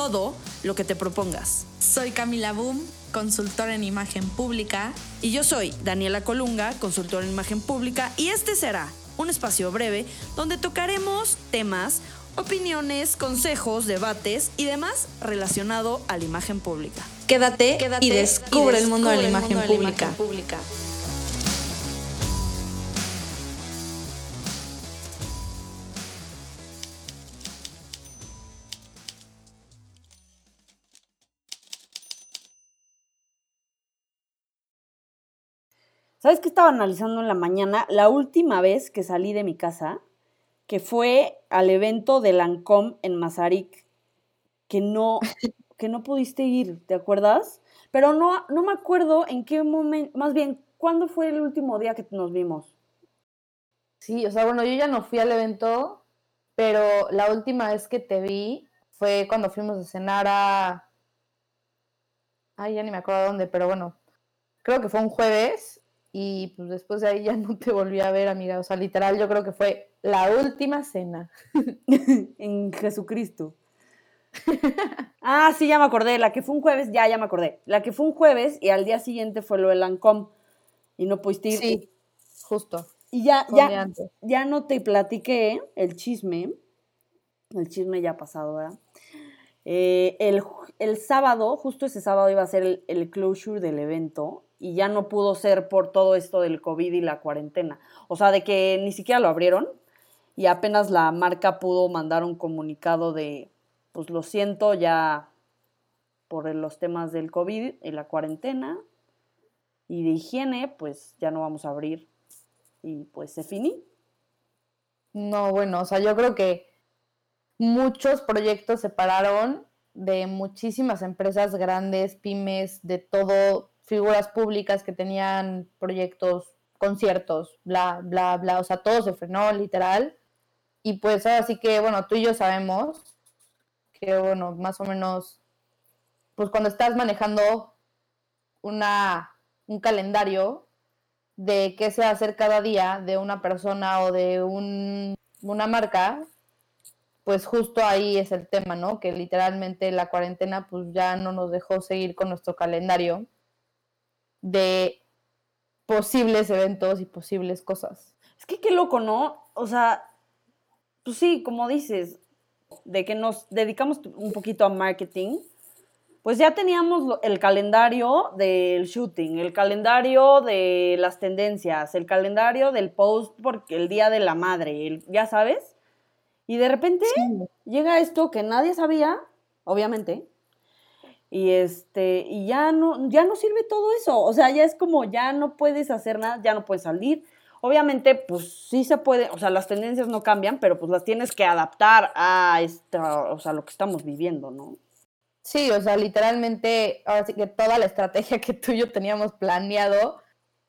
todo lo que te propongas. Soy Camila Boom, consultora en imagen pública. Y yo soy Daniela Colunga, consultora en imagen pública. Y este será un espacio breve donde tocaremos temas, opiniones, consejos, debates y demás relacionado a la imagen pública. Quédate, y, descubre el mundo, de la imagen pública. ¿Sabes qué estaba analizando en la mañana? La última vez que salí de mi casa, que fue al evento de Lancome en Mazarik, que no, que no pudiste ir, ¿te acuerdas? Pero no, no me acuerdo en qué momento, más bien, ¿cuándo fue el último día que nos vimos? Sí, o sea, bueno, yo ya no fui al evento, pero la última vez que te vi fue cuando fuimos a cenar a... Ay, ya ni me acuerdo dónde, pero bueno, creo que fue un jueves y pues después de ahí ya no te volví a ver, amiga. O sea, literal, yo creo que fue la última cena. en Jesucristo. ah, sí, ya me acordé. La que fue un jueves, ya, ya me acordé. La que fue un jueves y al día siguiente fue lo del Lancom. Y no pudiste ir. Sí, justo. Y ya, ya, ya no te platiqué el chisme. El chisme ya ha pasado, ¿verdad? Eh, el, sábado, justo ese sábado iba a ser el, el closure del evento y ya no pudo ser por todo esto del COVID y la cuarentena. O sea, de que ni siquiera lo abrieron y apenas la marca pudo mandar un comunicado de, pues lo siento ya por los temas del COVID y la cuarentena y de higiene, pues ya no vamos a abrir y pues se finí. No, bueno, o sea, yo creo que muchos proyectos se pararon de muchísimas empresas grandes, pymes, de todo, figuras públicas que tenían proyectos, conciertos, bla, bla, bla, o sea, todo se frenó literal. Y pues así que, bueno, tú y yo sabemos que, bueno, más o menos, pues cuando estás manejando una, un calendario de qué se va a hacer cada día de una persona o de un, una marca, pues justo ahí es el tema, ¿no? Que literalmente la cuarentena pues ya no nos dejó seguir con nuestro calendario de posibles eventos y posibles cosas. Es que qué loco, ¿no? O sea, pues sí, como dices, de que nos dedicamos un poquito a marketing, pues ya teníamos el calendario del shooting, el calendario de las tendencias, el calendario del post porque el día de la madre, ya sabes. Y de repente llega esto que nadie sabía, obviamente, y este, y ya no, ya no sirve todo eso. O sea, ya es como ya no puedes hacer nada, ya no puedes salir. Obviamente, pues sí se puede, o sea, las tendencias no cambian, pero pues las tienes que adaptar a esta, o sea, lo que estamos viviendo, ¿no? Sí, o sea, literalmente, ahora sí que toda la estrategia que tú y yo teníamos planeado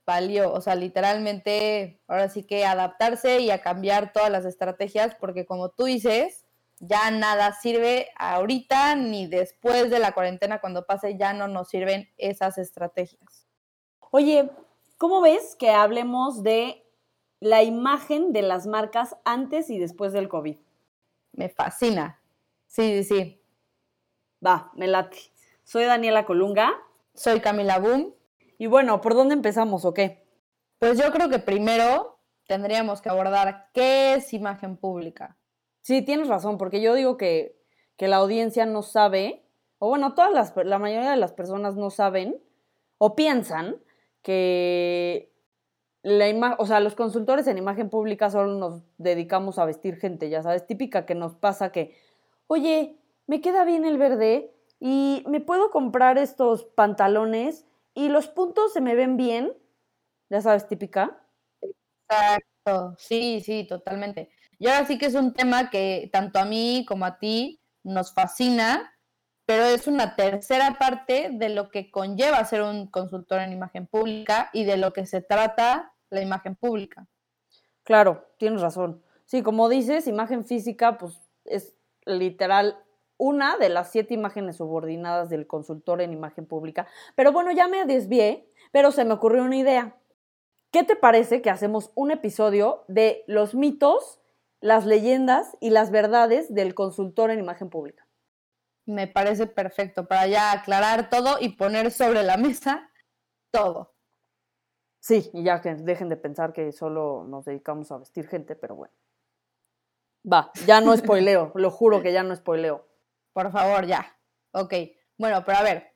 valió, o sea, literalmente, ahora sí que adaptarse y a cambiar todas las estrategias, porque como tú dices, ya nada sirve ahorita ni después de la cuarentena, cuando pase, ya no nos sirven esas estrategias. Oye, ¿cómo ves que hablemos de la imagen de las marcas antes y después del COVID? Me fascina. Sí, sí, sí. Va, me late. Soy Daniela Colunga. Soy Camila Boom. Y bueno, ¿por dónde empezamos o qué? Pues yo creo que primero tendríamos que abordar qué es imagen pública. Sí, tienes razón, porque yo digo que, la audiencia no sabe, o bueno, todas las, la mayoría de las personas no saben o piensan que la o sea, los consultores en imagen pública solo nos dedicamos a vestir gente, ya sabes, típica que nos pasa que, oye, me queda bien el verde y me puedo comprar estos pantalones y los puntos se me ven bien, ya sabes, típica. Exacto, sí, sí, totalmente. Y ahora sí que es un tema que tanto a mí como a ti nos fascina, pero es una tercera parte de lo que conlleva ser un consultor en imagen pública y de lo que se trata la imagen pública. Claro, tienes razón. Sí, como dices, imagen física, pues es literal una de las siete imágenes subordinadas del consultor en imagen pública. Pero bueno, ya me desvié, pero se me ocurrió una idea. ¿Qué te parece que hacemos un episodio de los mitos, las leyendas y las verdades del consultor en imagen pública? Me parece perfecto para ya aclarar todo y poner sobre la mesa todo. Sí, y ya que dejen de pensar que solo nos dedicamos a vestir gente, pero bueno. Va, ya no spoileo, lo juro que ya no spoileo. Por favor, ya. Ok. Bueno, pero a ver,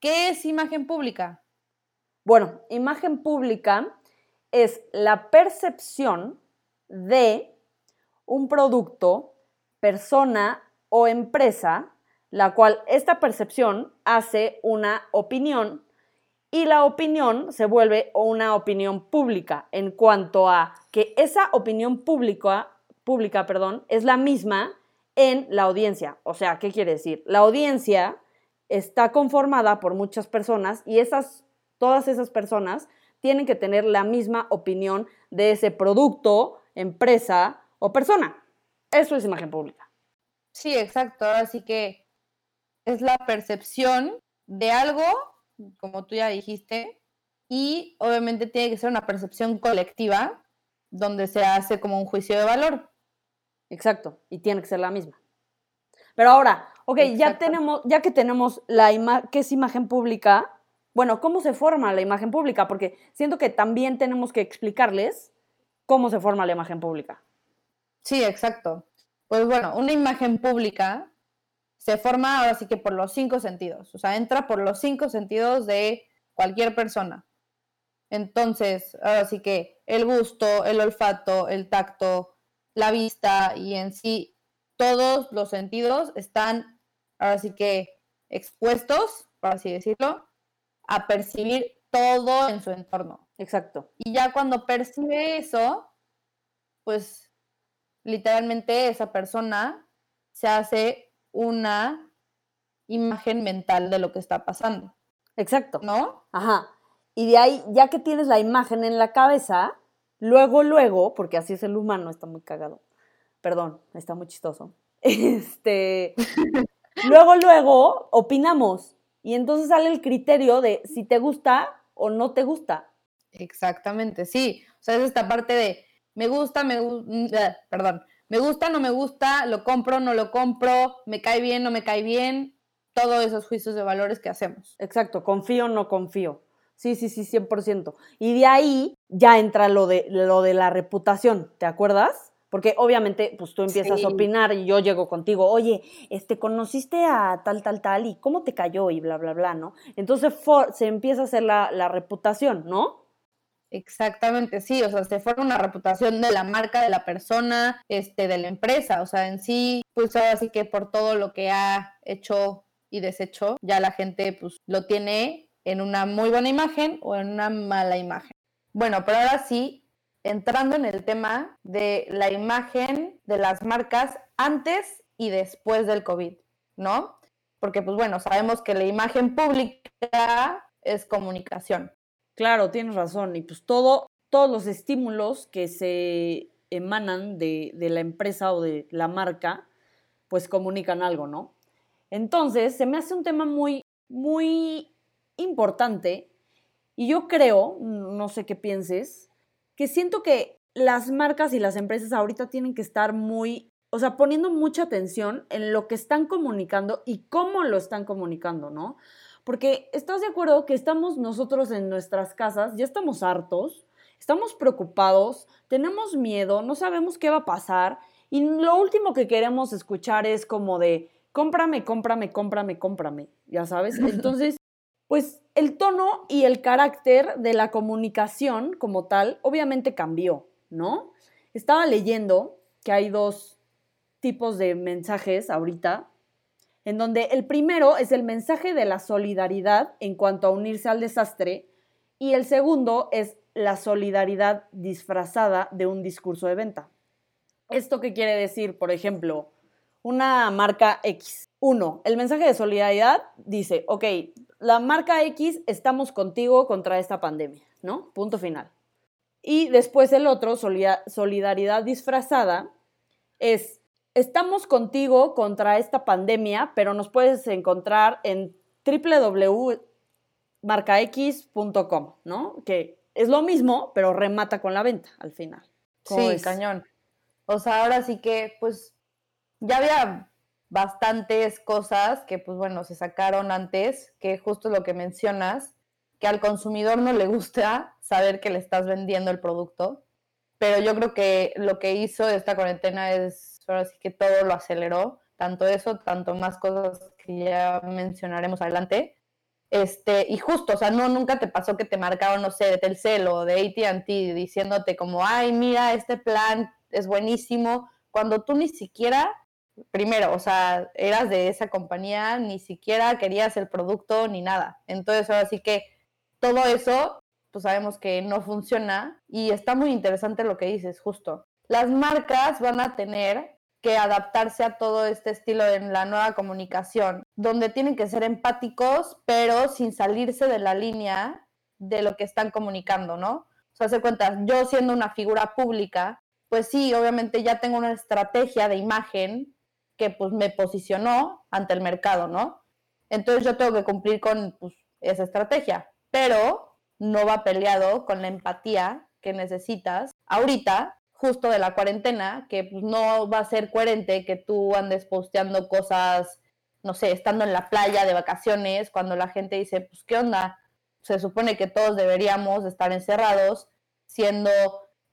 ¿qué es imagen pública? Bueno, imagen pública es la percepción de un producto, persona o empresa, la cual esta percepción hace una opinión y la opinión se vuelve una opinión pública en cuanto a que esa opinión pública, es la misma en la audiencia. O sea, ¿qué quiere decir? La audiencia está conformada por muchas personas y todas esas personas tienen que tener la misma opinión de ese producto, empresa o persona. Eso es imagen pública. Sí, exacto. Así que es la percepción de algo como tú ya dijiste, y obviamente tiene que ser una percepción colectiva donde se hace como un juicio de valor. Exacto, y tiene que ser la misma. Pero ahora, ok, ya tenemos, ya que tenemos la imagen, ¿qué es imagen pública? Bueno, ¿cómo se forma la imagen pública? Porque siento que también tenemos que explicarles cómo se forma la imagen pública. Sí, exacto. Pues bueno, una imagen pública se forma ahora sí que por los cinco sentidos, o sea, entra por los cinco sentidos de cualquier persona. Entonces, ahora sí que el gusto, el olfato, el tacto, la vista y en sí todos los sentidos están ahora sí que expuestos, por así decirlo, a percibir todo en su entorno. Exacto. Y ya cuando percibe eso, pues literalmente esa persona se hace una imagen mental de lo que está pasando. Exacto. ¿No? Ajá. Y de ahí, ya que tienes la imagen en la cabeza, luego, luego, porque así es el humano, está muy cagado. Perdón, está muy chistoso. Este, luego, luego, opinamos. Y entonces sale el criterio de si te gusta o no te gusta. Exactamente, sí. O sea, es esta parte de me gusta, me gusta, perdón, me gusta, no me gusta, lo compro, no lo compro, me cae bien, no me cae bien, todos esos juicios de valores que hacemos. Exacto, confío, no confío. Sí, sí, sí, 100%. Y de ahí ya entra lo de, lo de la reputación, ¿te acuerdas? Porque obviamente, pues tú empiezas a opinar y yo llego contigo, oye, este, conociste a tal, tal, tal, y cómo te cayó y bla, bla, bla, ¿no? Entonces se empieza a hacer la, la reputación, ¿no? Exactamente, sí, o sea, se forma una reputación de la marca, de la persona, este, de la empresa, o sea, en sí, pues ahora sí que por todo lo que ha hecho y deshecho, ya la gente pues lo tiene en una muy buena imagen o en una mala imagen. Bueno, pero ahora sí, entrando en el tema de la imagen de las marcas antes y después del COVID, ¿no? Porque pues bueno, sabemos que la imagen pública es comunicación. Claro, tienes razón. Y pues todo, todos los estímulos que se emanan de, de la empresa o de la marca, pues comunican algo, ¿no? Entonces, se me hace un tema muy, muy importante y yo creo, no sé qué pienses, que siento que las marcas y las empresas ahorita tienen que estar muy, o sea, poniendo mucha atención en lo que están comunicando y cómo lo están comunicando, ¿no? Porque estás de acuerdo que estamos nosotros en nuestras casas, ya estamos hartos, estamos preocupados, tenemos miedo, no sabemos qué va a pasar y lo último que queremos escuchar es como de cómprame, cómprame, cómprame, cómprame, ya sabes. Entonces, pues el tono y el carácter de la comunicación como tal obviamente cambió, ¿no? Estaba leyendo que hay dos tipos de mensajes ahorita en donde el primero es el mensaje de la solidaridad en cuanto a unirse al desastre y el segundo es la solidaridad disfrazada de un discurso de venta. ¿Esto qué quiere decir? Por ejemplo, una marca X. Uno, el mensaje de solidaridad dice, ok, la marca X estamos contigo contra esta pandemia, ¿no? Punto final. Y después el otro, solidaridad disfrazada, es, estamos contigo contra esta pandemia, pero nos puedes encontrar en www.marcax.com, ¿no? Que es lo mismo, pero remata con la venta al final. Sí, cañón. O sea, ahora sí que, pues, ya había bastantes cosas que, pues bueno, se sacaron antes, que justo lo que mencionas, que al consumidor no le gusta saber que le estás vendiendo el producto, pero yo creo que lo que hizo esta cuarentena es, ahora sí que todo lo aceleró, tanto eso, tanto más cosas que ya mencionaremos adelante. Este, y justo, o sea, no, nunca te pasó que te marcaron, no sé, de Telcel o de ATT diciéndote como, ay, mira, este plan es buenísimo, cuando tú ni siquiera primero, o sea, eras de esa compañía, ni siquiera querías el producto ni nada. Entonces, ahora sí que todo eso, pues sabemos que no funciona y está muy interesante lo que dices, justo. Las marcas van a tener que adaptarse a todo este estilo de la nueva comunicación, donde tienen que ser empáticos, pero sin salirse de la línea de lo que están comunicando, ¿no? O sea, se cuenta, yo siendo una figura pública, pues sí, obviamente ya tengo una estrategia de imagen que pues me posicionó ante el mercado, ¿no? Entonces yo tengo que cumplir con pues, esa estrategia, pero no va peleado con la empatía que necesitas ahorita, justo de la cuarentena, que pues, no va a ser coherente que tú andes posteando cosas, no sé, estando en la playa de vacaciones, cuando la gente dice, pues, ¿qué onda? Se supone que todos deberíamos estar encerrados, siendo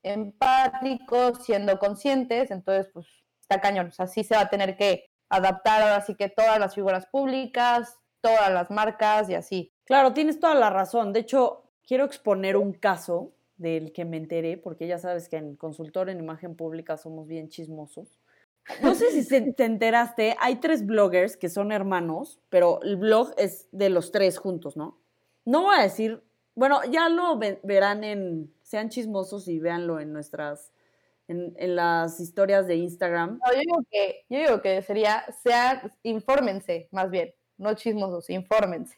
empáticos, siendo conscientes, entonces, pues, está cañón. O sea, sí se va a tener que adaptar ahora sí que todas las figuras públicas, todas las marcas y así. Claro, tienes toda la razón. De hecho, quiero exponer un caso del que me enteré, porque ya sabes que en consultor en imagen pública somos bien chismosos. No sé si te enteraste, hay tres bloggers que son hermanos, pero el blog es de los tres juntos, ¿no? No voy a decir, bueno, ya lo verán en, sean chismosos y véanlo en nuestras en, las historias de Instagram. yo, digo que, yo digo que sería, sean, infórmense más bien, no chismosos, infórmense.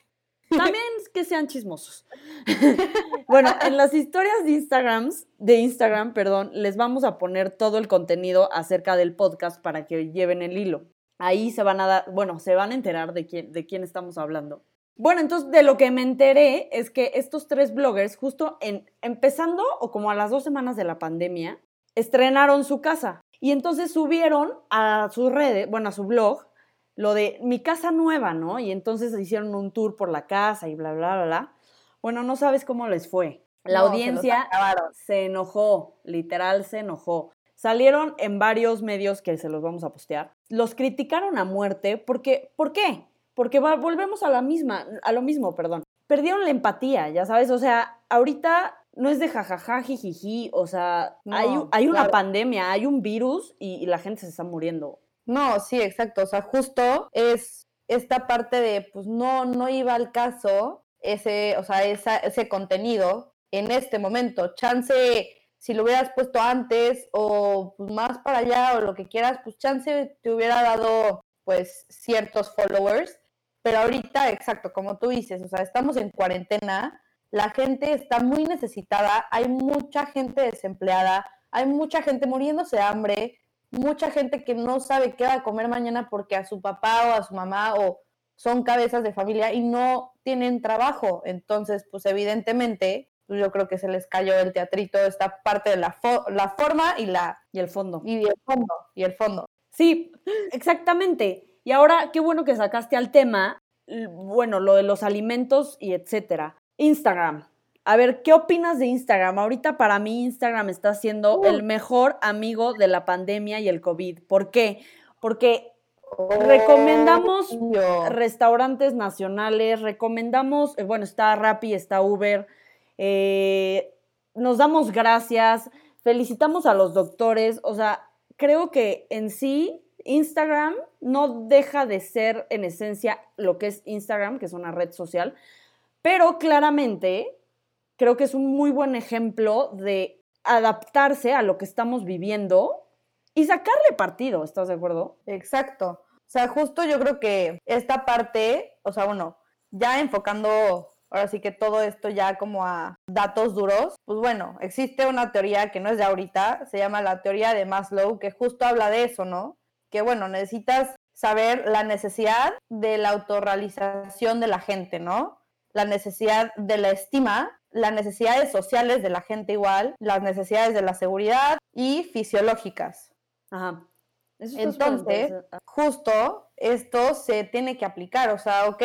También que sean chismosos. bueno, en las historias de Instagram, de Instagram, perdón, les vamos a poner todo el contenido acerca del podcast para que lleven el hilo. Ahí se van a dar, bueno, se van a enterar de quién, de quién estamos hablando. Bueno, entonces de lo que me enteré es que estos tres bloggers, justo en, empezando o como a las dos semanas de la pandemia, estrenaron su casa. Y entonces subieron a sus redes, bueno, a su blog, lo de mi casa nueva, ¿no? Y entonces hicieron un tour por la casa y bla, bla, bla, bla. Bueno, no sabes cómo les fue. La audiencia se, enojó, literal se enojó. Salieron en varios medios que se los vamos a postear. Los criticaron a muerte porque, ¿por qué? Porque volvemos a la misma, a lo mismo, perdón. Perdieron la empatía, ya sabes, o sea, ahorita no es de jajaja, jijiji, o sea, hay, hay, una pandemia, hay un virus y, la gente se está muriendo. No, sí, exacto, o sea, justo es esta parte de, pues no, no iba al caso ese, o sea, ese contenido en este momento. Chance, si lo hubieras puesto antes o pues, más para allá o lo que quieras, pues chance te hubiera dado pues ciertos followers. Pero ahorita, exacto, como tú dices, o sea, estamos en cuarentena, la gente está muy necesitada, hay mucha gente desempleada, hay mucha gente muriéndose de hambre, mucha gente que no sabe qué va a comer mañana porque a su papá o a su mamá o son cabezas de familia y no tienen trabajo. Entonces, pues evidentemente, pues, yo creo que se les cayó el teatrito esta parte de la, la forma y la... Y el fondo. Y el fondo, y el fondo. Sí, exactamente. Y ahora, qué bueno que sacaste al tema, bueno, lo de los alimentos y etcétera. Instagram. A ver, ¿qué opinas de Instagram? Ahorita para mí Instagram está siendo el mejor amigo de la pandemia y el COVID. ¿Por qué? Porque recomendamos restaurantes nacionales, recomendamos, eh, bueno, está Rappi, está Uber, eh, nos damos gracias, felicitamos a los doctores, o sea, creo que en sí Instagram no deja de ser en esencia lo que es Instagram, que es una red social, pero claramente creo que es un muy buen ejemplo de adaptarse a lo que estamos viviendo y sacarle partido, ¿estás de acuerdo? Exacto. O sea, justo yo creo que esta parte, o sea, bueno, ya enfocando ahora sí que todo esto ya como a datos duros, pues bueno, existe una teoría que no es de ahorita, se llama la teoría de Maslow, que justo habla de eso, ¿no? Que bueno, necesitas saber la necesidad de la autorrealización de la gente, ¿no? La necesidad de la estima, las necesidades sociales de la gente igual, las necesidades de la seguridad y fisiológicas. Ajá. Entonces, justo esto se tiene que aplicar, o sea, ok,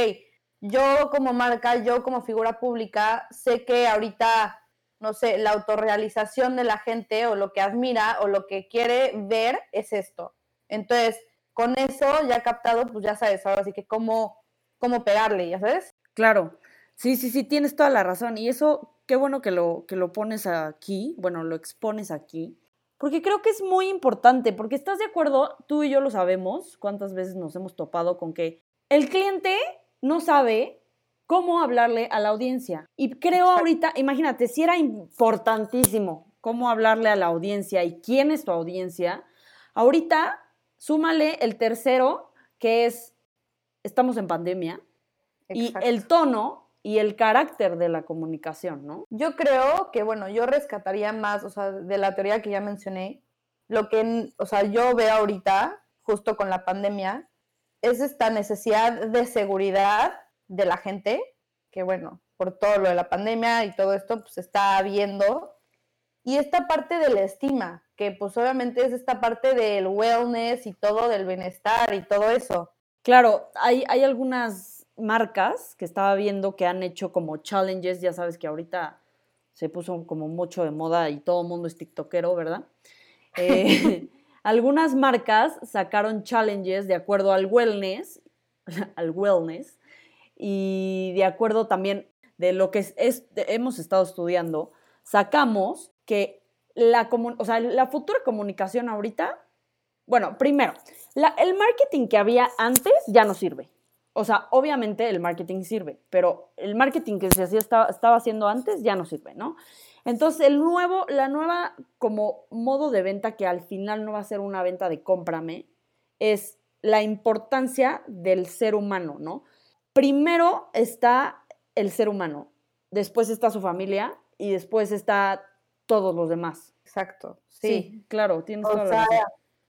yo como marca, yo como figura pública, sé que ahorita, no sé, la autorrealización de la gente o lo que admira o lo que quiere ver es esto. Entonces, con eso ya captado, pues ya sabes, ahora sí que cómo, cómo pegarle, ¿ya sabes? Claro, sí, sí, sí, tienes toda la razón. Y eso, qué bueno que lo, que lo pones aquí, bueno, lo expones aquí, porque creo que es muy importante, porque estás de acuerdo, tú y yo lo sabemos, cuántas veces nos hemos topado con que el cliente no sabe cómo hablarle a la audiencia. Y creo ahorita, imagínate, si era importantísimo cómo hablarle a la audiencia y quién es tu audiencia, ahorita súmale el tercero, que es, estamos en pandemia, y el tono y el carácter de la comunicación, ¿no? Yo creo que, bueno, yo rescataría más, o sea, de la teoría que ya mencioné, lo que, o sea, yo veo ahorita, justo con la pandemia, es esta necesidad de seguridad de la gente, que bueno, por todo lo de la pandemia y todo esto, pues está habiendo. Y esta parte de la estima, que pues obviamente es esta parte del wellness y todo, del bienestar y todo eso. Claro, hay, hay algunas marcas que estaba viendo que han hecho como challenges, ya sabes que ahorita se puso como mucho de moda y todo el mundo es tiktokero, ¿verdad? Eh, algunas marcas sacaron challenges de acuerdo al wellness, al wellness, y de acuerdo también de lo que es, hemos estado estudiando, sacamos que la, o sea, la futura comunicación ahorita, bueno, primero, el marketing que había antes ya no sirve o sea, obviamente el marketing sirve, pero el marketing que se hacía estaba, estaba haciendo antes ya no sirve, ¿no? Entonces, el nuevo, la nueva como modo de venta que al final no va a ser una venta de cómprame, es la importancia del ser humano, ¿no? Primero está el ser humano, después está su familia y después está todos los demás. Exacto. Sí, claro, tienes toda la razón.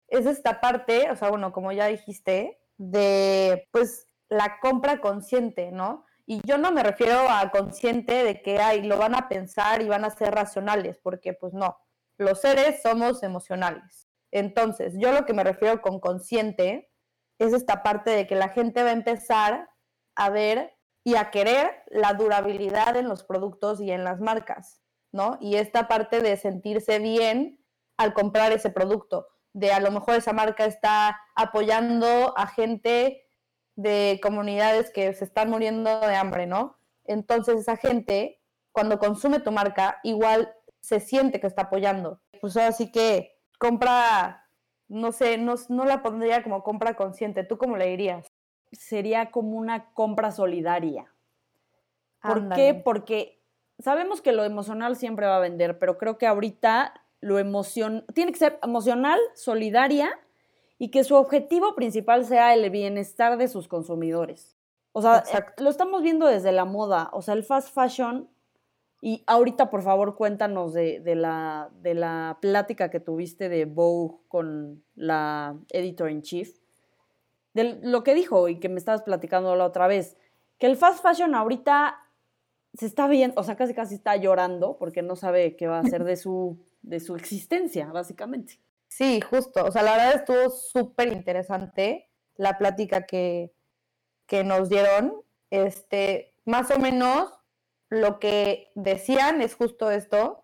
Es esta parte, o sea, bueno, como ya dijiste, de pues la compra consciente, ¿no? Y yo no me refiero a consciente de que ay, lo van a pensar y van a ser racionales, porque pues no, los seres somos emocionales. Entonces, yo lo que me refiero con consciente es esta parte de que la gente va a empezar a ver y a querer la durabilidad en los productos y en las marcas, ¿no? Y esta parte de sentirse bien al comprar ese producto, de a lo mejor esa marca está apoyando a gente de comunidades que se están muriendo de hambre, ¿no? Entonces esa gente, cuando consume tu marca, igual se siente que está apoyando. Pues así que compra, no sé, no, no la pondría como compra consciente. ¿Tú cómo le dirías? Sería como una compra solidaria. ¿Por qué? Porque sabemos que lo emocional siempre va a vender, pero creo que ahorita lo emoción tiene que ser emocional, solidaria y que su objetivo principal sea el bienestar de sus consumidores. O sea, lo estamos viendo desde la moda, o sea, el fast fashion, y ahorita por favor cuéntanos de, la, de la plática que tuviste de Vogue con la editor in chief, de lo que dijo y que me estabas platicando la otra vez, que el fast fashion ahorita se está viendo, o sea, casi casi está llorando porque no sabe qué va a hacer de su, de su existencia, básicamente. Sí, justo. O sea, la verdad estuvo súper interesante la plática que, que nos dieron. Este, más o menos lo que decían es justo esto,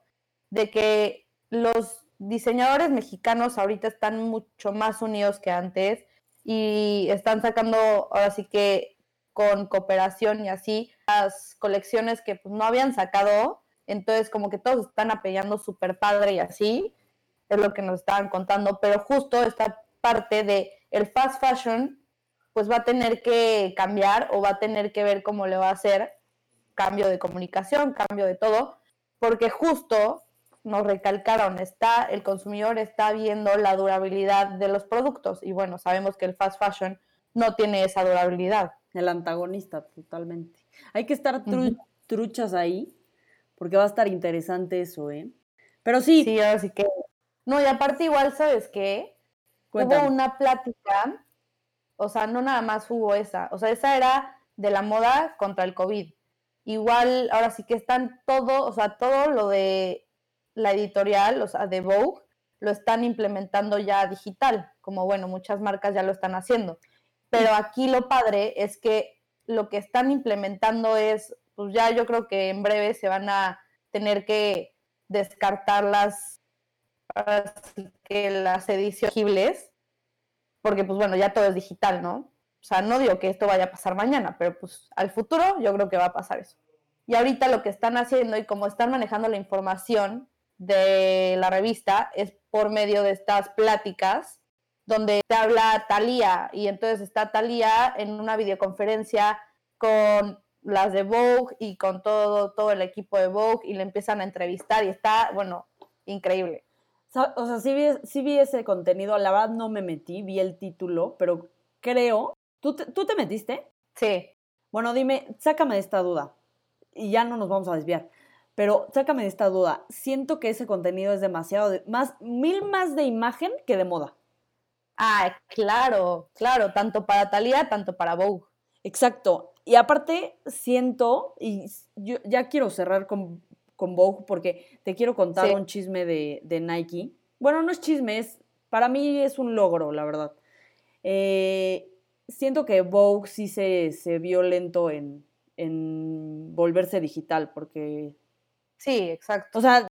de que los diseñadores mexicanos ahorita están mucho más unidos que antes y están sacando ahora sí que con cooperación y así las colecciones que pues, no habían sacado, entonces como que todos están apoyando súper padre y así es lo que nos estaban contando, pero justo esta parte de el fast fashion, pues va a tener que cambiar o va a tener que ver cómo le va a hacer cambio de comunicación, cambio de todo, porque justo nos recalcaron, está, el consumidor está viendo la durabilidad de los productos y bueno, sabemos que el fast fashion no tiene esa durabilidad. El antagonista, totalmente. Hay que estar truchas ahí, porque va a estar interesante eso, ¿eh? Pero sí. Sí, ahora sí que. No, y aparte, igual, ¿sabes qué? Hubo una plática, o sea, no nada más hubo esa, o sea, esa era de la moda contra el COVID. Igual, ahora sí que están todo, o sea, todo lo de la editorial, o sea, de Vogue, lo están implementando ya digital, como bueno, muchas marcas ya lo están haciendo. Pero aquí lo padre es que lo que están implementando es, pues ya yo creo que en breve se van a tener que descartar las, que las ediciones porque pues bueno, ya todo es digital, ¿no? O sea, no digo que esto vaya a pasar mañana, pero pues al futuro yo creo que va a pasar eso. Y ahorita lo que están haciendo y como están manejando la información de la revista es por medio de estas pláticas donde te habla Talía y entonces está Talía en una videoconferencia con las de Vogue y con todo, todo el equipo de Vogue y le empiezan a entrevistar y está, bueno, increíble. O sea, sí vi, sí vi ese contenido, la verdad no me metí, vi el título, pero creo, ¿tú te, ¿tú te metiste? Sí. Bueno, dime, sácame de esta duda y ya no nos vamos a desviar. Pero sácame de esta duda. Siento que ese contenido es demasiado, más, mil más de imagen que de moda. Ah, claro, claro, tanto para Talía, tanto para Vogue. Exacto. Y aparte, siento, y yo ya quiero cerrar con, con Vogue porque te quiero contar un chisme de, de, Nike. Bueno, no es chisme, es, para mí es un logro, la verdad. Eh, siento que Vogue sí se, se vio lento en, en volverse digital porque Sí, exacto. O sea,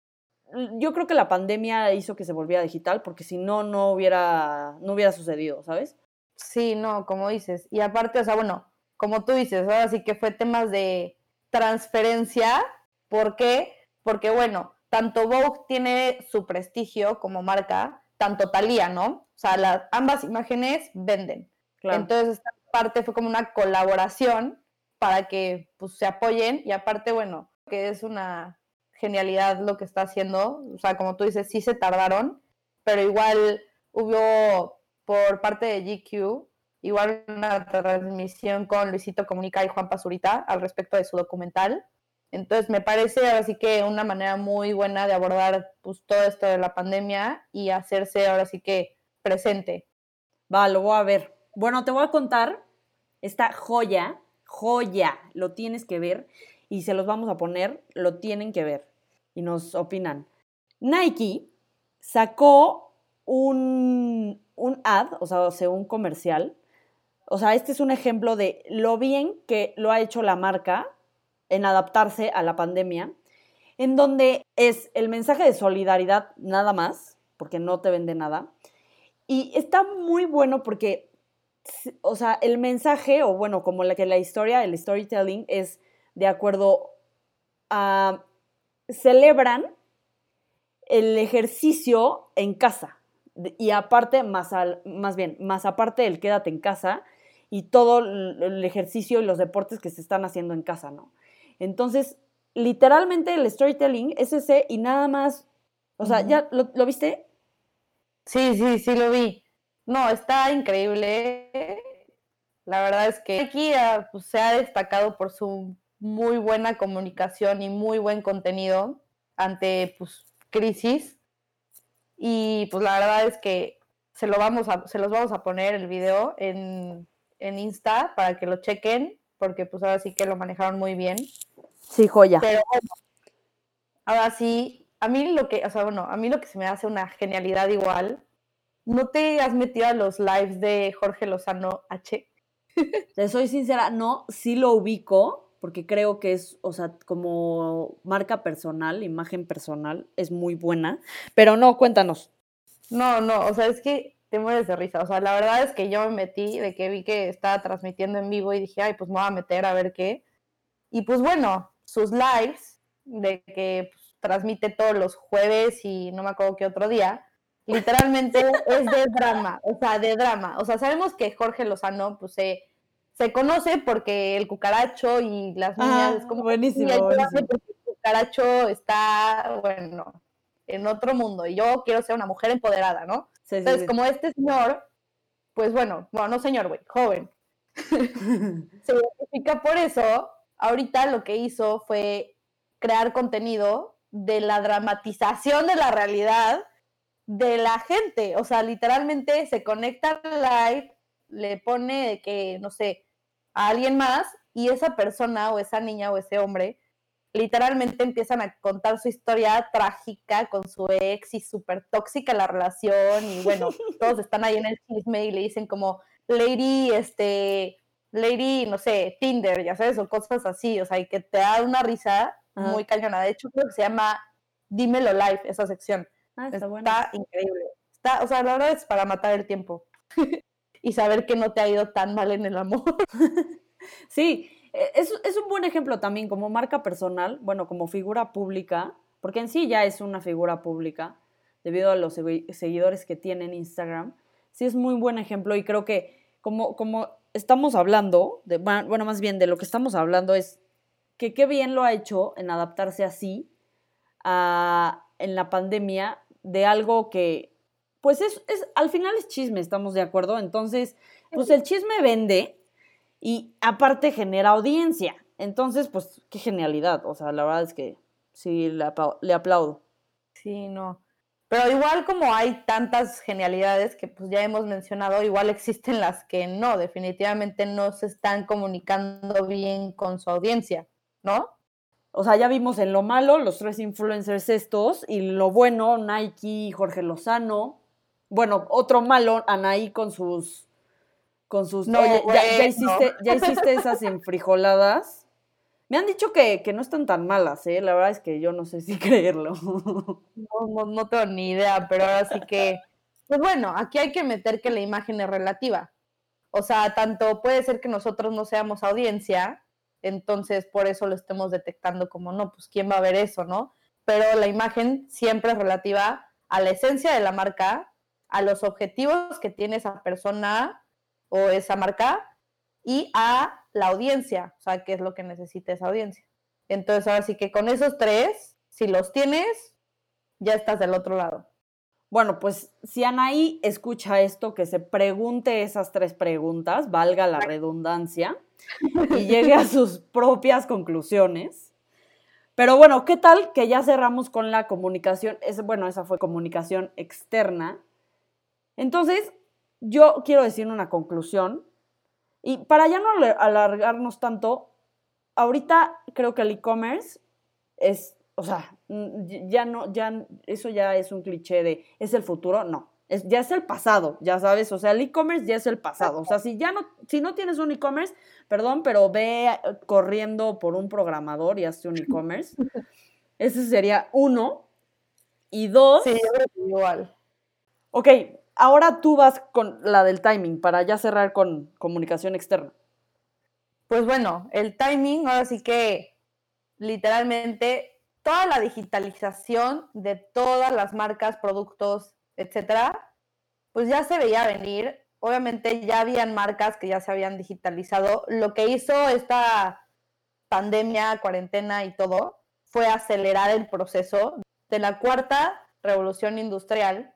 yo creo que la pandemia hizo que se volviera digital, porque si no, no hubiera, no hubiera sucedido, ¿sabes? Sí, no, como dices. Y aparte, o sea, bueno, como tú dices, ahora sí que fue temas de transferencia. ¿Por qué? Porque, bueno, tanto Vogue tiene su prestigio como marca, tanto Talía, ¿no? O sea, las, ambas imágenes venden. Entonces, esta parte fue como una colaboración para que pues, se apoyen y aparte, bueno, que es una genialidad lo que está haciendo. O sea, como tú dices, sí se tardaron, pero igual hubo por parte de GQ igual una transmisión con Luisito Comunica y Juan Pazurita al respecto de su documental. Entonces me parece ahora sí que una manera muy buena de abordar pues, todo esto de la pandemia y hacerse ahora sí que presente. Va, lo voy a ver. Bueno, te voy a contar esta joya, joya, lo tienes que ver y se los vamos a poner, lo tienen que ver y nos opinan. Nike sacó un, un ad, o sea, un comercial. O sea, este es un ejemplo de lo bien que lo ha hecho la marca en adaptarse a la pandemia, en donde es el mensaje de solidaridad nada más, porque no te vende nada. Y está muy bueno porque, o sea, el mensaje, o bueno, como la que la historia, el storytelling es de acuerdo a, celebran el ejercicio en casa. Y aparte, más, al, más bien, más aparte del quédate en casa y todo el ejercicio y los deportes que se están haciendo en casa, ¿no? Entonces, literalmente el storytelling es ese y nada más, o sea, ¿ya lo, lo, viste? Sí, sí, sí lo vi. No, está increíble. La verdad es que aquí ah, pues, se ha destacado por su muy buena comunicación y muy buen contenido ante pues, crisis. Y pues la verdad es que se, lo vamos a, se los vamos a poner el video en, en Insta para que lo chequen, porque pues ahora sí que lo manejaron muy bien. Sí, joya. Pero ahora sí, a mí lo que, o sea, bueno, a mí lo que se me hace una genialidad igual, ¿no te has metido a los lives de Jorge Lozano H? Te soy sincera, no, sí lo ubico, porque creo que es, o sea, como marca personal, imagen personal, es muy buena. Pero no, cuéntanos. No, no, o sea, es que te mueres de risa. O sea, la verdad es que yo me metí de que vi que estaba transmitiendo en vivo y dije, ay, pues me voy a meter a ver qué. Y pues bueno, sus lives, de que pues, transmite todos los jueves y no me acuerdo qué otro día, literalmente es de drama, o sea, de drama. O sea, sabemos que Jorge Lozano, pues se se conoce porque el cucaracho y las niñas es como buenísimo, buenísimo. el cucaracho está bueno en otro mundo y yo quiero ser una mujer empoderada, ¿no? Entonces, como este señor, pues bueno, bueno, no señor, güey, joven, se identifica por eso. Ahorita lo que hizo fue crear contenido de la dramatización de la realidad de la gente. O sea, literalmente se conecta al live, le pone que, no sé, a alguien más y esa persona o esa niña o ese hombre literalmente empiezan a contar su historia trágica con su ex y súper tóxica la relación y bueno, todos están ahí en el chisme y le dicen como, lady, este, lady, no sé, Tinder, ya sabes, o cosas así, o sea, y que te da una risa muy cañona. De hecho, creo que se llama Dímelo Live, esa sección. Ah, está, está increíble. Está, o sea, la verdad es para matar el tiempo y saber que no te ha ido tan mal en el amor. sí, es, es, un buen ejemplo también como marca personal, bueno, como figura pública, porque en sí ya es una figura pública debido a los seguidores que tiene en Instagram. Sí es muy buen ejemplo y creo que como, como estamos hablando, de, bueno, más bien de lo que estamos hablando es que qué bien lo ha hecho en adaptarse así a, en la pandemia de algo que, pues es, es, al final es chisme, estamos de acuerdo. Entonces, pues el chisme vende y aparte genera audiencia. Entonces, pues qué genialidad. O sea, la verdad es que sí, le, le aplaudo. Sí, no. Pero igual como hay tantas genialidades que pues ya hemos mencionado, igual existen las que no, definitivamente no se están comunicando bien con su audiencia, ¿no? O sea, ya vimos en lo malo los tres influencers estos y lo bueno, Nike, Jorge Lozano. Bueno, otro malo, Anaí con sus con sus no, ya, hiciste, ya hiciste esas enfrijoladas. Me han dicho que, no están tan malas, ¿eh? La verdad es que yo no sé si creerlo. No, no, tengo ni idea, pero ahora sí que... Pues bueno, aquí hay que meter que la imagen es relativa. O sea, tanto puede ser que nosotros no seamos audiencia, entonces por eso lo estemos detectando como no, pues quién va a ver eso, ¿no? Pero la imagen siempre es relativa a la esencia de la marca, a los objetivos que tiene esa persona esa marca y a la audiencia, o sea, qué es lo que necesita esa audiencia. Entonces, ahora sí que con esos tres, si los tienes, ya estás del otro lado. Bueno, pues si Anaí escucha esto, que se pregunte esas tres preguntas, valga la redundancia, y llegue a sus propias conclusiones. Pero bueno, ¿qué tal que ya cerramos con la comunicación? Es, bueno, esa fue comunicación externa. Entonces, yo quiero decir una conclusión y para ya no alargarnos tanto, ahorita creo que el e-commerce es, o sea, ya no, ya, eso ya es un cliché de, ¿es el futuro? No, es, ya es el pasado, ya sabes, o sea, el e-commerce ya es el pasado, o sea, si ya no, si no tienes un e-commerce, perdón, pero ve corriendo por un programador y hazte un e-commerce, ese sería uno, y dos... Sí, igual. Ok, ahora tú vas con la del timing para ya cerrar con comunicación externa. Pues bueno, el timing, ahora sí que literalmente toda la digitalización de todas las marcas, productos, etcétera, pues ya se veía venir. Obviamente ya habían marcas que ya se habían digitalizado. Lo que hizo esta pandemia, cuarentena y todo fue acelerar el proceso de la cuarta revolución industrial,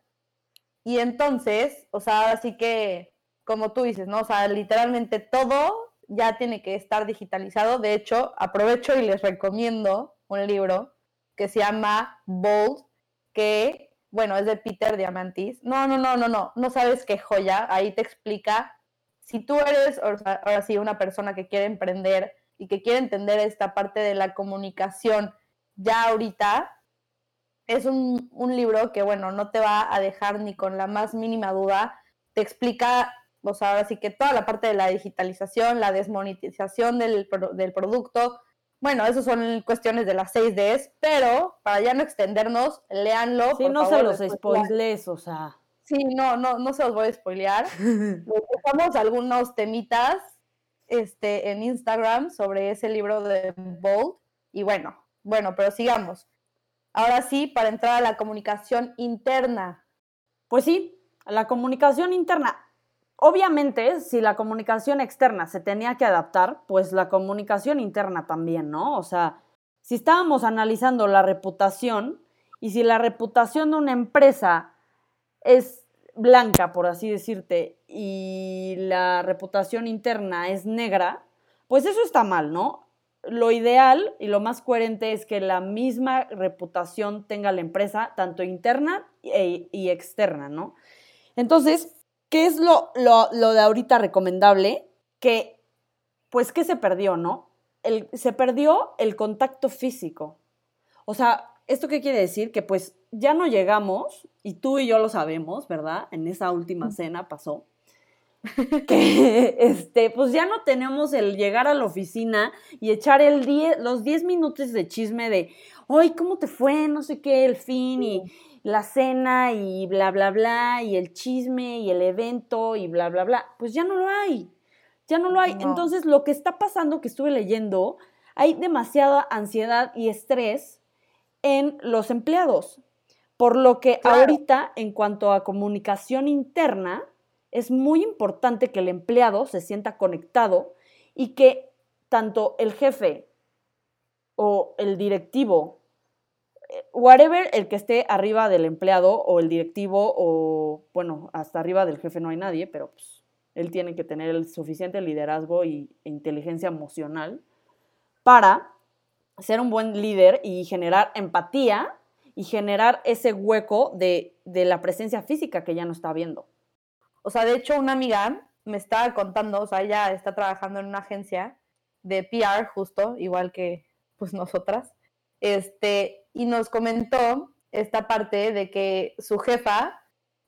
y entonces, o sea, así que, como tú dices, ¿no? O sea, literalmente todo ya tiene que estar digitalizado. De hecho, aprovecho y les recomiendo un libro que se llama Bold, que, bueno, es de Peter Diamantis. No, no, no, no, no, no sabes qué joya. Ahí te explica, si tú eres, ahora sí, una persona que quiere emprender y que quiere entender esta parte de la comunicación ya ahorita, es un, libro que, bueno, no te va a dejar ni con la más mínima duda. Te explica, o sea, ahora sí que toda la parte de la digitalización, la desmonetización del, del producto. Bueno, eso son cuestiones de las 6 Ds, pero para ya no extendernos, léanlo. Sí, no se los spoiles, o sea. Sí, no, no, no se los voy a spoilear. Dejamos algunos temitas este, en Instagram sobre ese libro de Bold. Y bueno, bueno, pero sigamos. Ahora sí, para entrar a la comunicación interna. Pues sí, la comunicación interna. Obviamente, si la comunicación externa se tenía que adaptar, pues la comunicación interna también, ¿no? O sea, si estábamos analizando la reputación y si la reputación de una empresa es blanca, por así decirte, y la reputación interna es negra, pues eso está mal, ¿no? Lo ideal y lo más coherente es que la misma reputación tenga la empresa, tanto interna e, y externa, ¿no? Entonces, ¿qué es lo, lo, lo, de ahorita recomendable? Que, pues, ¿qué se perdió, no? El, se perdió el contacto físico. O sea, ¿esto qué quiere decir? Que pues ya no llegamos, y tú y yo lo sabemos, ¿verdad? En esa última cena pasó que este, pues ya no tenemos el llegar a la oficina y echar el los 10 minutos de chisme de, hoy, ¿cómo te fue? No sé qué, el fin y la cena y bla, bla, bla, y el chisme y el evento y bla, bla, bla. Pues ya no lo hay, ya no lo hay. Entonces, lo que está pasando, que estuve leyendo, hay demasiada ansiedad y estrés en los empleados. Por lo que ahorita, en cuanto a comunicación interna, es muy importante que el empleado se sienta conectado y que tanto el jefe o el directivo, eh, whatever el que esté arriba del empleado o el directivo o, bueno, hasta arriba del jefe no hay nadie, pero pues, él tiene que tener el suficiente liderazgo y, e inteligencia emocional para ser un buen líder y generar empatía y generar ese hueco de, de la presencia física que ya no está viendo. O sea, de hecho, una amiga me estaba contando, o sea, ella está trabajando en una agencia de PR justo, igual que pues nosotras, este, y nos comentó esta parte de que su jefa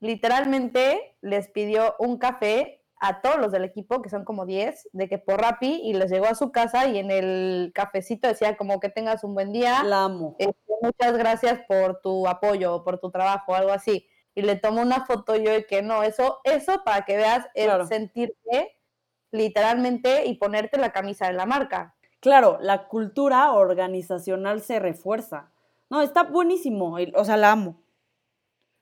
literalmente les pidió un café a todos los del equipo, que son como 10, de que por Rappi, y les llegó a su casa y en el cafecito decía como que tengas un buen día. La amo. Este, muchas gracias por tu apoyo, por tu trabajo, algo así y le tomo una foto yo de que no, eso, eso para que veas el sentirte literalmente y ponerte la camisa de la marca. Claro, la cultura organizacional se refuerza. No, está buenísimo, o sea, la amo.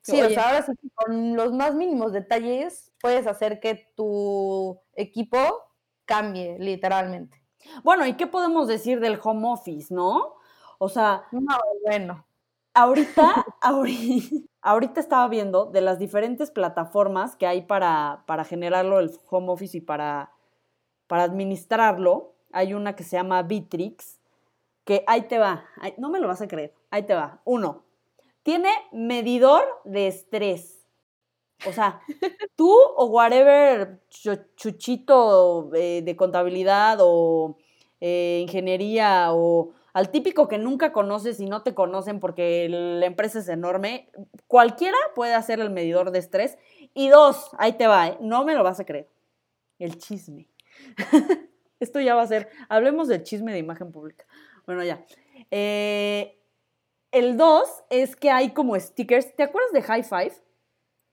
Sí, o sea, ahora sí, con los más mínimos detalles puedes hacer que tu equipo cambie, literalmente. Bueno, ¿y qué podemos decir del home office, no? O sea, no, bueno. Ahorita, ahorita, ahorita estaba viendo de las diferentes plataformas que hay para, para generarlo, el home office y para, para administrarlo. Hay una que se llama Bitrix, que ahí te va, no me lo vas a creer, ahí te va. Uno, tiene medidor de estrés. O sea, tú o whatever chuchito eh, de contabilidad o eh, ingeniería o al típico que nunca conoces y no te conocen porque la empresa es enorme, cualquiera puede hacer el medidor de estrés. Y dos, ahí te va, ¿eh? no me lo vas a creer, el chisme. Esto ya va a ser, hablemos del chisme de imagen pública. Bueno, ya. Eh, el dos es que hay como stickers, ¿te acuerdas de High Five?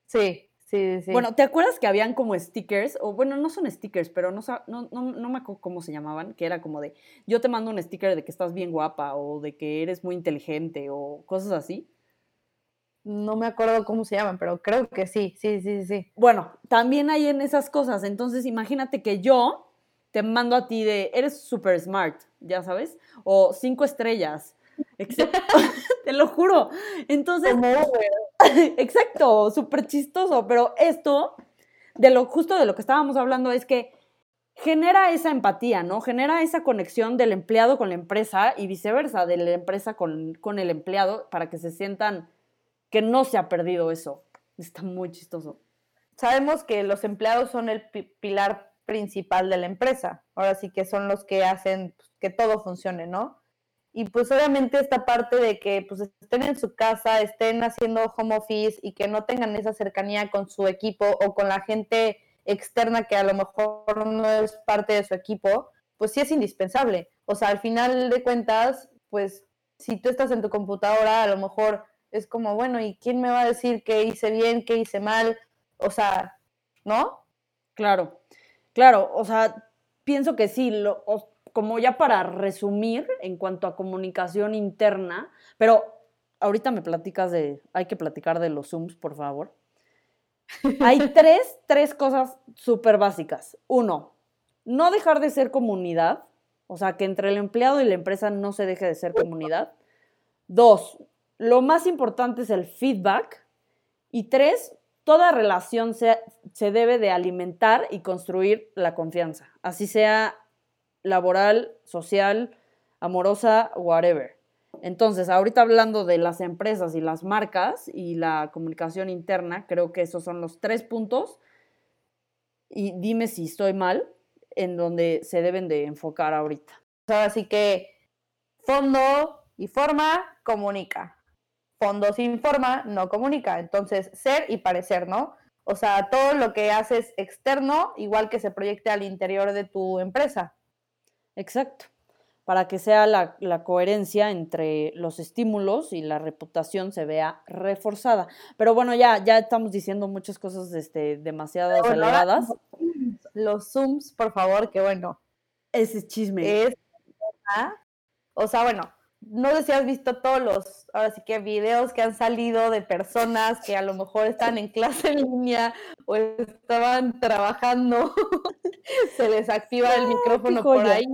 Sí. Sí, sí. Bueno, ¿te acuerdas que habían como stickers? O bueno, no son stickers, pero no, no, no, me acuerdo cómo se llamaban, que era como de, yo te mando un sticker de que estás bien guapa o de que eres muy inteligente o cosas así. No me acuerdo cómo se llaman, pero creo que sí, sí, sí, sí. Bueno, también hay en esas cosas. Entonces, imagínate que yo te mando a ti de, eres super smart, ya sabes, o cinco estrellas. te lo juro. Entonces, exacto, súper chistoso, pero esto, de lo justo de lo que estábamos hablando, es que genera esa empatía, ¿no? Genera esa conexión del empleado con la empresa y viceversa, de la empresa con, con el empleado, para que se sientan que no se ha perdido eso. Está muy chistoso. Sabemos que los empleados son el pilar principal de la empresa. Ahora sí que son los que hacen pues, que todo funcione, ¿no? Y pues obviamente esta parte de que pues estén en su casa, estén haciendo home office y que no tengan esa cercanía con su equipo o con la gente externa que a lo mejor no es parte de su equipo, pues sí es indispensable. O sea, al final de cuentas, pues si tú estás en tu computadora, a lo mejor es como, bueno, ¿y quién me va a decir qué hice bien, qué hice mal? O sea, ¿no? Claro, claro, o sea, pienso que sí, lo, como ya para resumir en cuanto a comunicación interna, pero ahorita me platicas de, hay que platicar de los Zooms, por favor. Hay tres, tres cosas súper básicas. Uno, no dejar de ser comunidad, o sea, que entre el empleado y la empresa no se deje de ser comunidad. Dos, lo más importante es el feedback. Y tres, toda relación se, se debe de alimentar y construir la confianza, así sea laboral, social, amorosa, whatever. Entonces, ahorita hablando de las empresas y las marcas y la comunicación interna, creo que esos son los tres puntos. Y dime si estoy mal, en donde se deben de enfocar ahorita. Así que fondo y forma comunica. Fondo sin forma no comunica. Entonces, ser y parecer, ¿no? O sea, todo lo que haces externo, igual que se proyecte al interior de tu empresa. Exacto para que sea la, coherencia entre los estímulos y la reputación se vea reforzada. Pero bueno, ya, ya estamos diciendo muchas cosas este, demasiado aceleradas. Los Zooms, por favor, que bueno. Ese chisme. Es, o sea, bueno, no sé si has visto todos los, ahora sí que videos que han salido de personas que a lo mejor están en clase en línea o estaban trabajando, se les activa el micrófono por ahí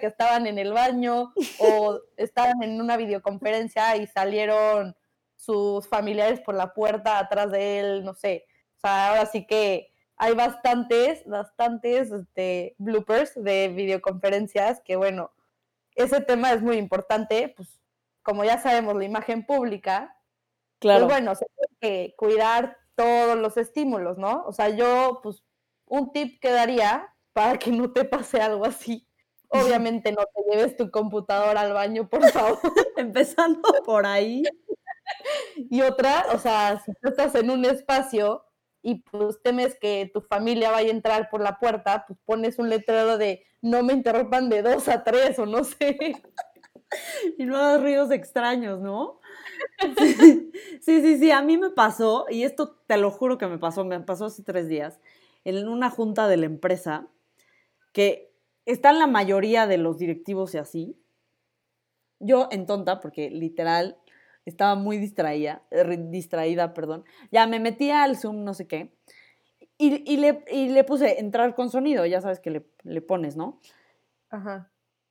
que estaban en el baño o estaban en una videoconferencia y salieron sus familiares por la puerta atrás de él, no sé. O sea, ahora sí que hay bastantes, bastantes este, bloopers de videoconferencias que, bueno, ese tema es muy importante, pues como ya sabemos, la imagen pública, pues, claro. pues bueno, se tiene que cuidar todos los estímulos, ¿no? O sea, yo, pues, un tip que daría para que no te pase algo así Obviamente no te lleves tu computadora al baño, por favor. Empezando por ahí. Y otra, o sea, si tú estás en un espacio y pues temes que tu familia vaya a entrar por la puerta, pues pones un letrero de no me interrumpan de dos a tres o no sé. Y no hagas ruidos extraños, ¿no? Sí, sí, sí, a mí me pasó, y esto te lo juro que me pasó, me pasó hace tres días, en una junta de la empresa, que están la mayoría de los directivos y así. Yo en tonta, porque literal estaba muy distraída, distraída, perdón. Ya me metí al Zoom, no sé qué. Y, le, le, puse entrar con sonido, ya sabes que le, le pones, ¿no? Ajá.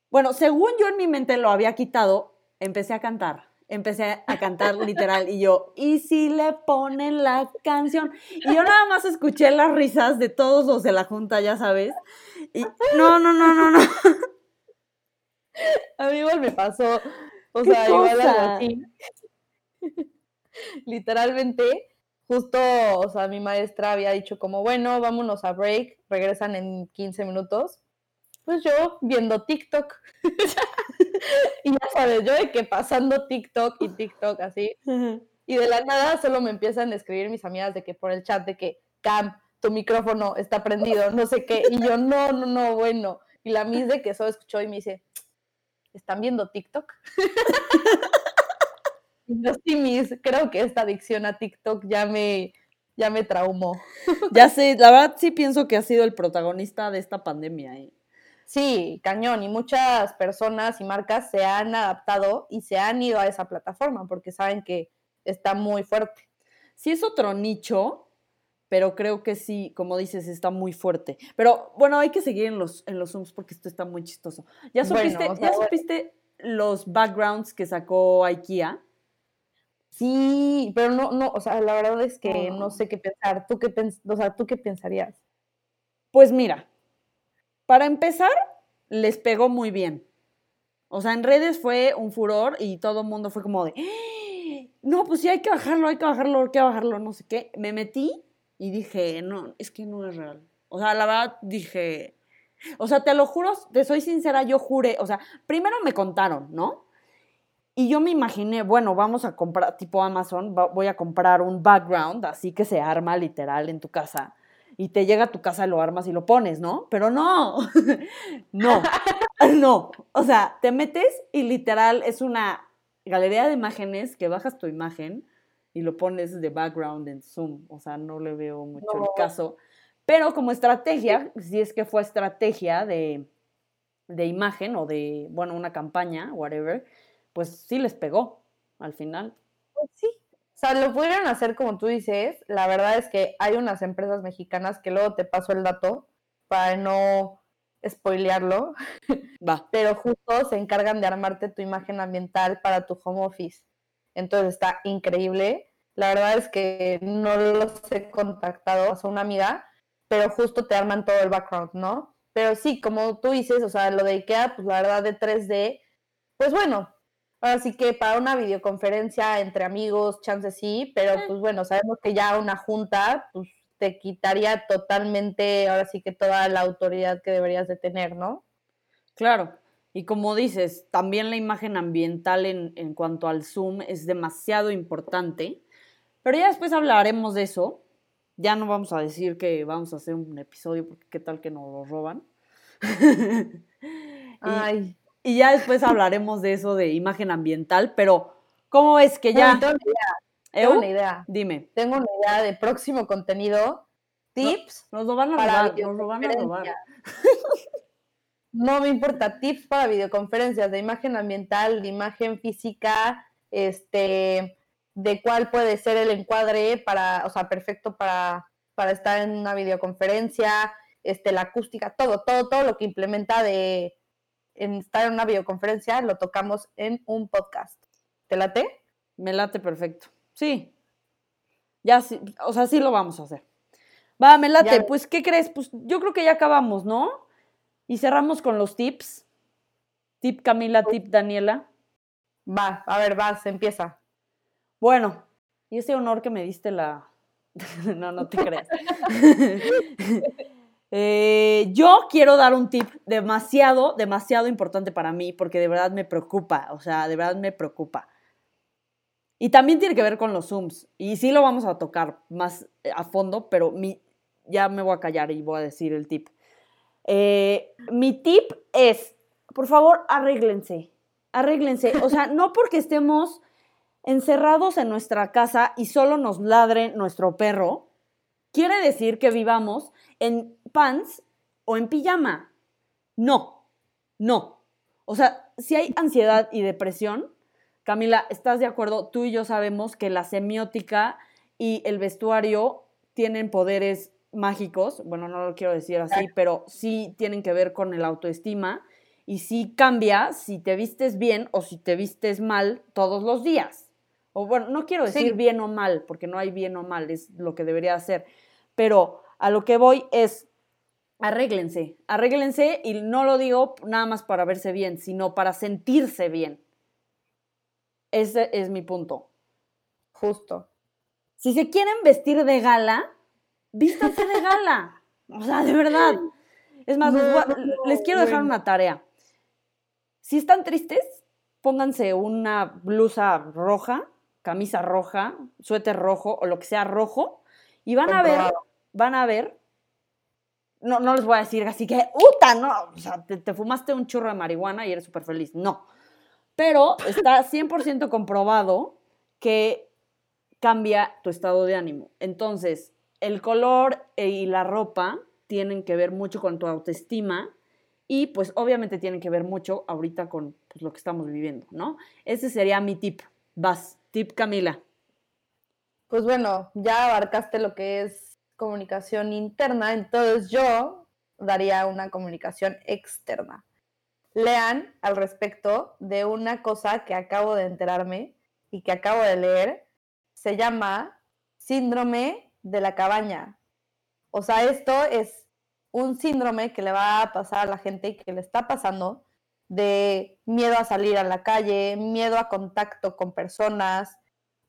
Bueno, según yo en mi mente lo había quitado, empecé a cantar empecé a cantar literal y yo, ¿y si le ponen la canción? Y yo nada más escuché las risas de todos los de la junta, ya sabes. Y no, no, no, no, no. A mí igual me pasó, o sea, igual algo así. Literalmente, justo, o sea, mi maestra había dicho como, bueno, vámonos a break, regresan en 15 minutos. Pues yo viendo TikTok. y ya sabes, yo de que pasando TikTok y TikTok así. Y de la nada solo me empiezan a escribir mis amigas de que por el chat de que, Cam, tu micrófono está prendido, no sé qué. Y yo, no, no, no, bueno. Y la Miss de que solo escuchó y me dice, ¿están viendo TikTok? yo sí, Miss, creo que esta adicción a TikTok ya me, ya me traumó. ya sé, la verdad sí pienso que ha sido el protagonista de esta pandemia. ¿eh? Sí, cañón. Y muchas personas y marcas se han adaptado y se han ido a esa plataforma porque saben que está muy fuerte. Sí es otro nicho, pero creo que sí, como dices, está muy fuerte. Pero bueno, hay que seguir en los, en los Zooms porque esto está muy chistoso. ¿Ya supiste, ¿ya supiste los backgrounds que sacó IKEA? Sí, pero no, no, o sea, la verdad es que no, sé qué pensar. ¿Tú qué, o sea, ¿tú qué pensarías? Pues mira, para empezar, les pegó muy bien. O sea, en redes fue un furor y todo el mundo fue como de, ¡Ah! no, pues sí, hay que bajarlo, hay que bajarlo, hay que bajarlo, no sé qué. Me metí y dije, no, es que no es real. O sea, la verdad dije, o sea, te lo juro, te soy sincera, yo juré, o sea, primero me contaron, ¿no? Y yo me imaginé, bueno, vamos a comprar, tipo Amazon, voy a comprar un background, así que se arma literal en tu casa y te llega a tu casa, lo armas y lo pones, ¿no? Pero no, no, no. O sea, te metes y literal es una galería de imágenes que bajas tu imagen y lo pones de background en Zoom. O sea, no le veo mucho el caso. Pero como estrategia, si es que fue estrategia de, de imagen o de, bueno, una campaña, whatever, pues sí les pegó al final. Pues sí, o sea, lo pudieron hacer como tú dices. La verdad es que hay unas empresas mexicanas que luego te paso el dato para no spoilearlo. Va. Pero justo se encargan de armarte tu imagen ambiental para tu home office. Entonces está increíble. La verdad es que no los he contactado, a una amiga, pero justo te arman todo el background, ¿no? Pero sí, como tú dices, o sea, lo de IKEA, pues la verdad de 3D, pues bueno, ahora sí que para una videoconferencia entre amigos, chances sí, pero pues bueno, sabemos que ya una junta, pues te quitaría totalmente, ahora sí que toda la autoridad que deberías de tener, ¿no? Claro. Y como dices, también la imagen ambiental en, en cuanto al Zoom es demasiado importante. Pero ya después hablaremos de eso. Ya no vamos a decir que vamos a hacer un episodio porque qué tal que nos lo roban. Ay, y ya después hablaremos de eso de imagen ambiental, pero ¿cómo es que ya? no, tengo una idea, ¿Eu? tengo una idea. Dime, Tengo una idea de próximo contenido, tips nos lo van a robar, nos lo van a robar. No me importa, tips para videoconferencias de imagen ambiental, de imagen física, este, de cuál puede ser el encuadre para, o sea, perfecto para, para estar en una videoconferencia, este, la acústica, todo, todo, todo lo que implementa de en estar en una videoconferencia lo tocamos en un podcast. ¿Te late? Me late perfecto. Sí. Ya sí, o sea, sí lo vamos a hacer. Va, me late. Ya. Pues, ¿qué crees? Pues yo creo que ya acabamos, ¿no? Y cerramos con los tips. Tip Camila, tip Daniela. Va, a ver, vas, empieza. Bueno, y ese honor que me diste la... no, no te creas. Eh, yo quiero dar un tip demasiado, demasiado importante para mí, porque de verdad me preocupa, o sea, de verdad me preocupa. Y también tiene que ver con los Zooms, y sí lo vamos a tocar más eh, a fondo, pero ya me voy a callar y voy a decir el tip. Eh, mi tip es, por favor, arréglense, arréglense. O sea, no porque estemos encerrados en nuestra casa y solo nos ladre nuestro perro, quiere decir que vivamos en pants o en pijama. No, no. O sea, si hay ansiedad y depresión, Camila, ¿estás de acuerdo? Tú y yo sabemos que la semiótica y el vestuario tienen poderes mágicos, bueno, no lo quiero decir así, pero sí tienen que ver con el autoestima y sí cambia si te vistes bien o si te vistes mal todos los días. O bueno, no quiero decir Sí. bien o mal, porque no hay bien o mal, es lo que debería hacer. Pero a lo que voy es, arréglense, arréglense y no lo digo nada más para verse bien, sino para sentirse bien. Ese es mi punto. Justo. Si se quieren vestir de gala, vístanse de gala. O sea, de verdad. Es más, les, No, no, les quiero dejar una tarea. Si están tristes, pónganse una blusa roja, camisa roja, suéter rojo o lo que sea rojo y van a ver, van a ver. No, no les voy a decir así que, ¡uta! No, o sea, te, te fumaste un churro de marihuana y eres súper feliz. No. Pero está 100% comprobado que cambia tu estado de ánimo. Entonces, el color e- y la ropa tienen que ver mucho con tu autoestima y pues obviamente tienen que ver mucho ahorita con pues, lo que estamos viviendo, ¿no? Ese sería mi tip. Vas, tip Camila. Pues bueno, ya abarcaste lo que es comunicación interna, entonces yo daría una comunicación externa. Lean al respecto de una cosa que acabo de enterarme y que acabo de leer. Se llama síndrome de la cabaña. O sea, esto es un síndrome que le va a pasar a la gente y que le está pasando de miedo a salir a la calle, miedo a contacto con personas,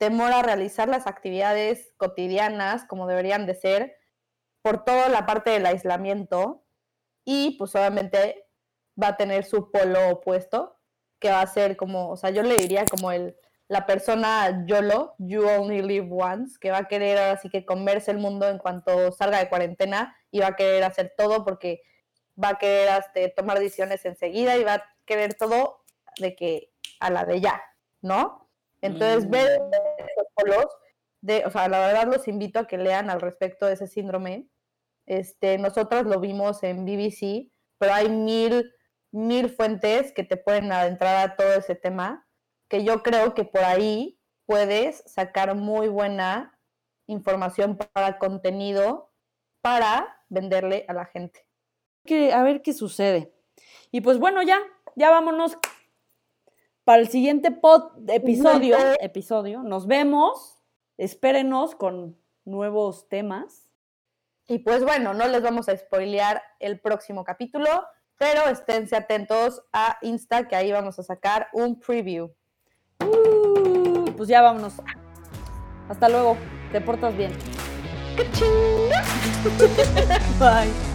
temor a realizar las actividades cotidianas como deberían de ser, por toda la parte del aislamiento y pues obviamente va a tener su polo opuesto, que va a ser como, o sea, yo le diría como el, la persona YOLO, You Only Live Once, que va a querer ahora sí que comerse el mundo en cuanto salga de cuarentena y va a querer hacer todo porque va a querer este, tomar decisiones enseguida y va a querer todo de que a la de ya, ¿no? Entonces, Mm. ver esos polos, de, o sea, la verdad los invito a que lean al respecto de ese síndrome. Este, nosotros lo vimos en BBC, pero hay mil, mil fuentes que te pueden adentrar a todo ese tema, que yo creo que por ahí puedes sacar muy buena información para contenido para venderle a la gente. Que, a ver qué sucede. Y pues bueno, ya, ya vámonos para el siguiente pod, episodio, episodio. Nos vemos. Espérenos con nuevos temas. Y pues bueno, no les vamos a spoilear el próximo capítulo, pero esténse atentos a Insta, que ahí vamos a sacar un preview. Uh, pues ya vámonos. Hasta luego. Te portas bien. Bye.